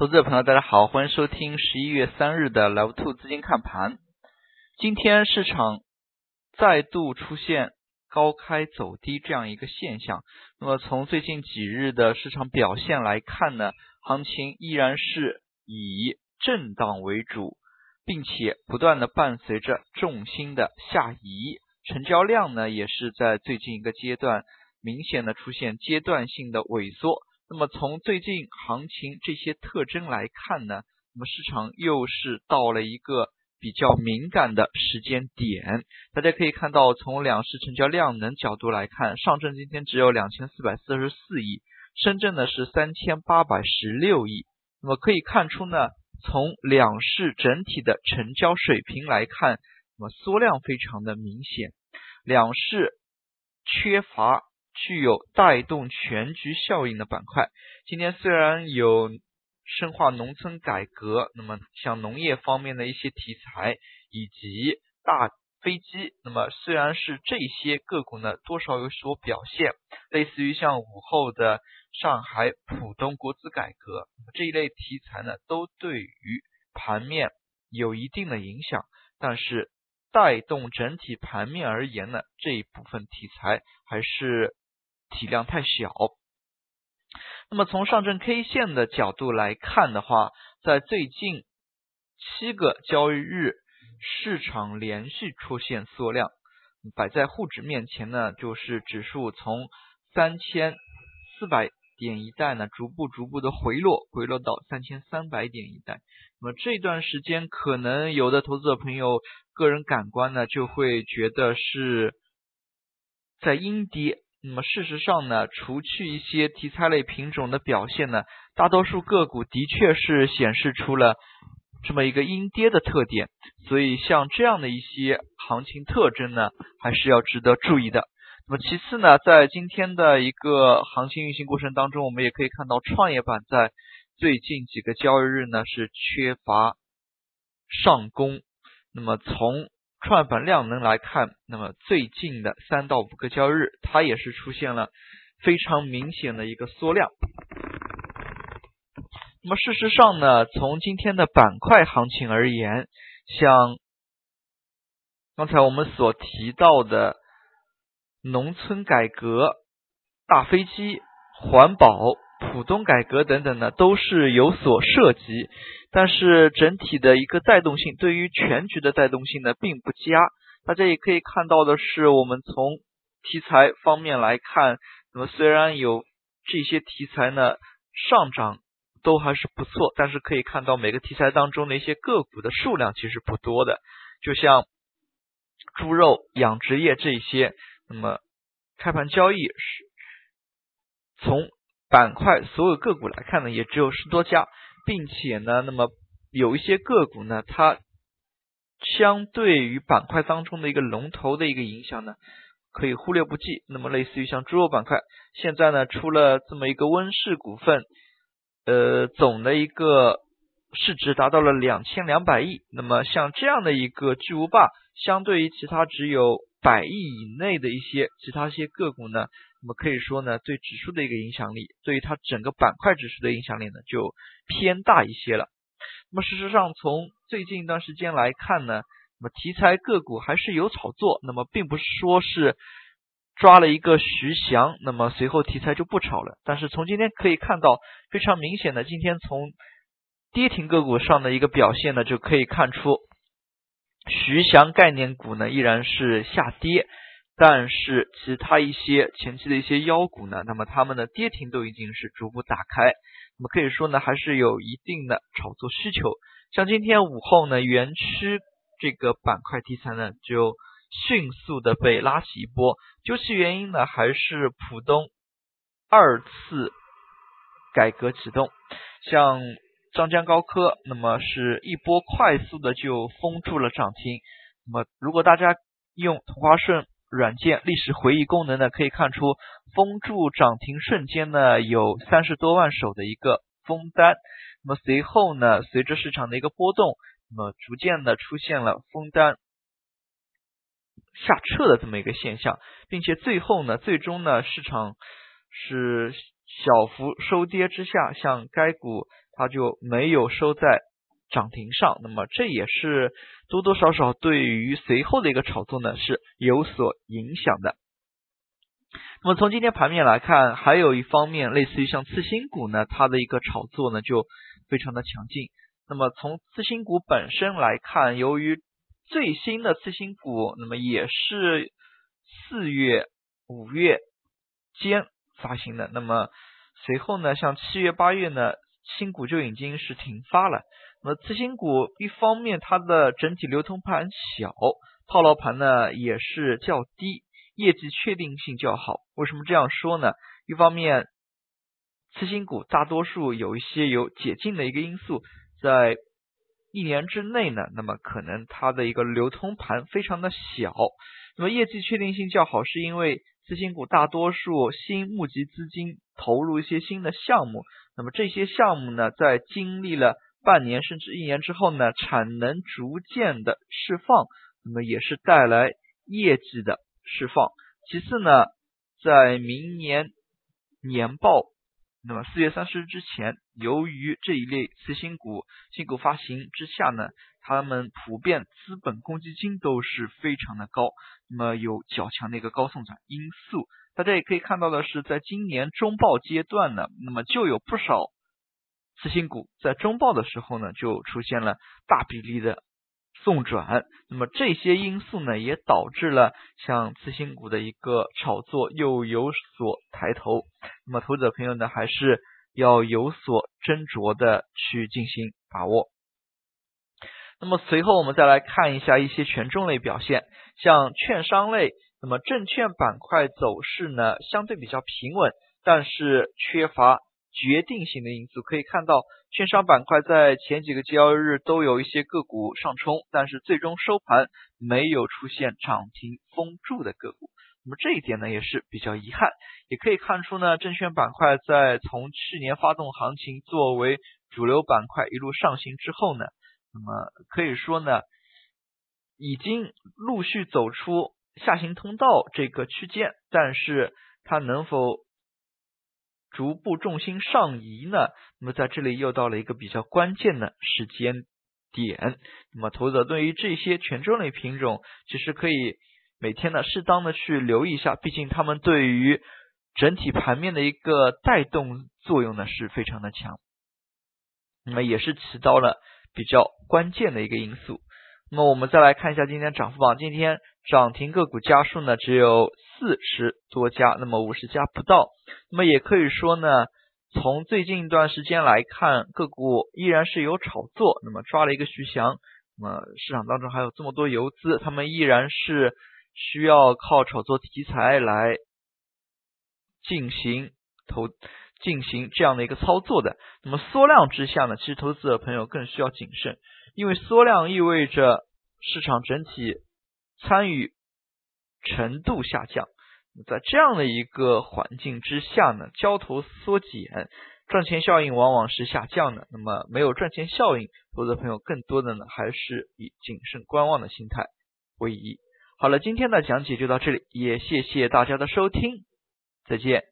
投资者朋友，大家好，欢迎收听十一月三日的 Love Two 资金看盘。今天市场再度出现高开走低这样一个现象。那么从最近几日的市场表现来看呢，行情依然是以震荡为主，并且不断的伴随着重心的下移，成交量呢也是在最近一个阶段明显的出现阶段性的萎缩。那么从最近行情这些特征来看呢，那么市场又是到了一个比较敏感的时间点。大家可以看到，从两市成交量能角度来看，上证今天只有两千四百四十四亿，深圳呢是三千八百十六亿。那么可以看出呢，从两市整体的成交水平来看，那么缩量非常的明显，两市缺乏。具有带动全局效应的板块，今天虽然有深化农村改革，那么像农业方面的一些题材以及大飞机，那么虽然是这些个股呢多少有所表现，类似于像午后的上海浦东国资改革这一类题材呢，都对于盘面有一定的影响，但是带动整体盘面而言呢，这一部分题材还是。体量太小。那么从上证 K 线的角度来看的话，在最近七个交易日，市场连续出现缩量，摆在沪指面前呢，就是指数从三千四百点一带呢，逐步逐步的回落，回落到三千三百点一带。那么这段时间，可能有的投资者朋友个人感官呢，就会觉得是在阴跌。那么事实上呢，除去一些题材类品种的表现呢，大多数个股的确是显示出了这么一个阴跌的特点。所以像这样的一些行情特征呢，还是要值得注意的。那么其次呢，在今天的一个行情运行过程当中，我们也可以看到创业板在最近几个交易日呢是缺乏上攻。那么从创业板量能来看，那么最近的三到五个交易日，它也是出现了非常明显的一个缩量。那么事实上呢，从今天的板块行情而言，像刚才我们所提到的农村改革、大飞机、环保。浦东改革等等呢，都是有所涉及，但是整体的一个带动性，对于全局的带动性呢，并不佳。大家也可以看到的是，我们从题材方面来看，那么虽然有这些题材呢上涨都还是不错，但是可以看到每个题材当中的一些个股的数量其实不多的，就像猪肉养殖业这些，那么开盘交易是从。板块所有个股来看呢，也只有十多家，并且呢，那么有一些个股呢，它相对于板块当中的一个龙头的一个影响呢，可以忽略不计。那么类似于像猪肉板块，现在呢出了这么一个温氏股份，呃，总的一个市值达到了两千两百亿。那么像这样的一个巨无霸，相对于其他只有百亿以内的一些其他一些个股呢？那么可以说呢，对指数的一个影响力，对于它整个板块指数的影响力呢，就偏大一些了。那么事实上，从最近一段时间来看呢，那么题材个股还是有炒作，那么并不是说是抓了一个徐翔，那么随后题材就不炒了。但是从今天可以看到，非常明显的，今天从跌停个股上的一个表现呢，就可以看出徐翔概念股呢依然是下跌。但是其他一些前期的一些妖股呢，那么它们的跌停都已经是逐步打开，那么可以说呢，还是有一定的炒作需求。像今天午后呢，园区这个板块题材呢，就迅速的被拉起一波，究其原因呢，还是浦东二次改革启动，像张江高科，那么是一波快速的就封住了涨停。那么如果大家用同花顺。软件历史回忆功能呢，可以看出封住涨停瞬间呢有三十多万手的一个封单，那么随后呢，随着市场的一个波动，那么逐渐的出现了封单下撤的这么一个现象，并且最后呢，最终呢，市场是小幅收跌之下，像该股它就没有收在涨停上，那么这也是多多少少对于随后的一个炒作呢是有所影响的。那么从今天盘面来看，还有一方面，类似于像次新股呢，它的一个炒作呢就非常的强劲。那么从次新股本身来看，由于最新的次新股，那么也是四月、五月间发行的。那么随后呢，像七月、八月呢，新股就已经是停发了。那么次新股一方面它的整体流通盘小，套牢盘呢也是较低。业绩确定性较好，为什么这样说呢？一方面，次新股大多数有一些有解禁的一个因素，在一年之内呢，那么可能它的一个流通盘非常的小。那么业绩确定性较好，是因为次新股大多数新募集资金投入一些新的项目，那么这些项目呢，在经历了半年甚至一年之后呢，产能逐渐的释放，那么也是带来业绩的。释放。其次呢，在明年年报，那么四月三十日之前，由于这一类次新股新股发行之下呢，他们普遍资本公积金都是非常的高，那么有较强的一个高送转因素。大家也可以看到的是，在今年中报阶段呢，那么就有不少次新股在中报的时候呢，就出现了大比例的。送转，那么这些因素呢，也导致了像次新股的一个炒作又有所抬头。那么投资者朋友呢，还是要有所斟酌的去进行把握。那么随后我们再来看一下一些权重类表现，像券商类，那么证券板块走势呢相对比较平稳，但是缺乏。决定性的因素可以看到，券商板块在前几个交易日都有一些个股上冲，但是最终收盘没有出现涨停封住的个股。那么这一点呢也是比较遗憾。也可以看出呢，证券板块在从去年发动行情作为主流板块一路上行之后呢，那么可以说呢，已经陆续走出下行通道这个区间，但是它能否？逐步重心上移呢，那么在这里又到了一个比较关键的时间点。那么投资者对于这些权重类品种，其实可以每天呢适当的去留意一下，毕竟他们对于整体盘面的一个带动作用呢是非常的强，那么也是起到了比较关键的一个因素。那么我们再来看一下今天涨幅榜，今天涨停个股家数呢只有四十多家，那么五十家不到。那么也可以说呢，从最近一段时间来看，个股依然是有炒作，那么抓了一个徐翔。那么市场当中还有这么多游资，他们依然是需要靠炒作题材来进行投进行这样的一个操作的。那么缩量之下呢，其实投资者朋友更需要谨慎。因为缩量意味着市场整体参与程度下降，在这样的一个环境之下呢，交投缩减，赚钱效应往往是下降的。那么没有赚钱效应，投资朋友更多的呢还是以谨慎观望的心态为宜。好了，今天的讲解就到这里，也谢谢大家的收听，再见。